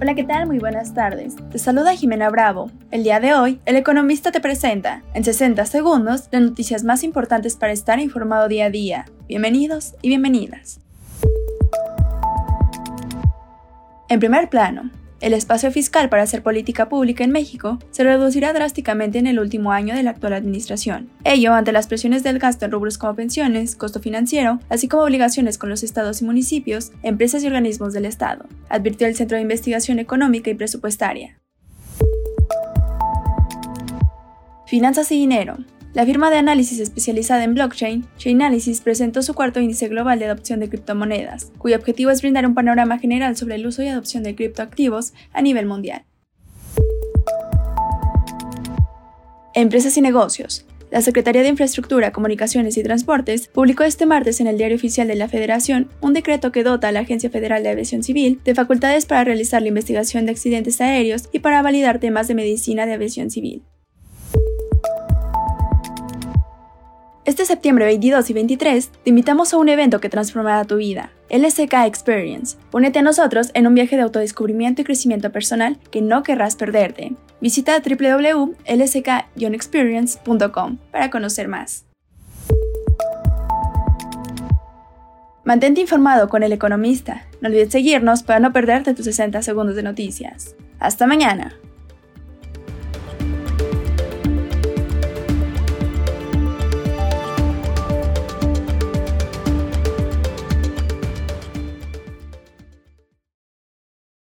Hola, ¿qué tal? Muy buenas tardes. Te saluda Jimena Bravo. El día de hoy, El Economista te presenta, en 60 segundos, las noticias más importantes para estar informado día a día. Bienvenidos y bienvenidas. En primer plano, el espacio fiscal para hacer política pública en México se reducirá drásticamente en el último año de la actual administración. Ello ante las presiones del gasto en rubros como pensiones, costo financiero, así como obligaciones con los estados y municipios, empresas y organismos del Estado, advirtió el Centro de Investigación Económica y Presupuestaria. Finanzas y dinero. La firma de análisis especializada en blockchain, Chainalysis, presentó su cuarto índice global de adopción de criptomonedas, cuyo objetivo es brindar un panorama general sobre el uso y adopción de criptoactivos a nivel mundial. Empresas y negocios. La Secretaría de Infraestructura, Comunicaciones y Transportes publicó este martes en el Diario Oficial de la Federación un decreto que dota a la Agencia Federal de Aviación Civil de facultades para realizar la investigación de accidentes aéreos y para validar temas de medicina de aviación civil. Este septiembre 22 y 23 te invitamos a un evento que transformará tu vida, LSK Experience. Únete a nosotros en un viaje de autodescubrimiento y crecimiento personal que no querrás perderte. Visita www.lsk-experience.com para conocer más. Mantente informado con El Economista. No olvides seguirnos para no perderte tus 60 segundos de noticias. Hasta mañana.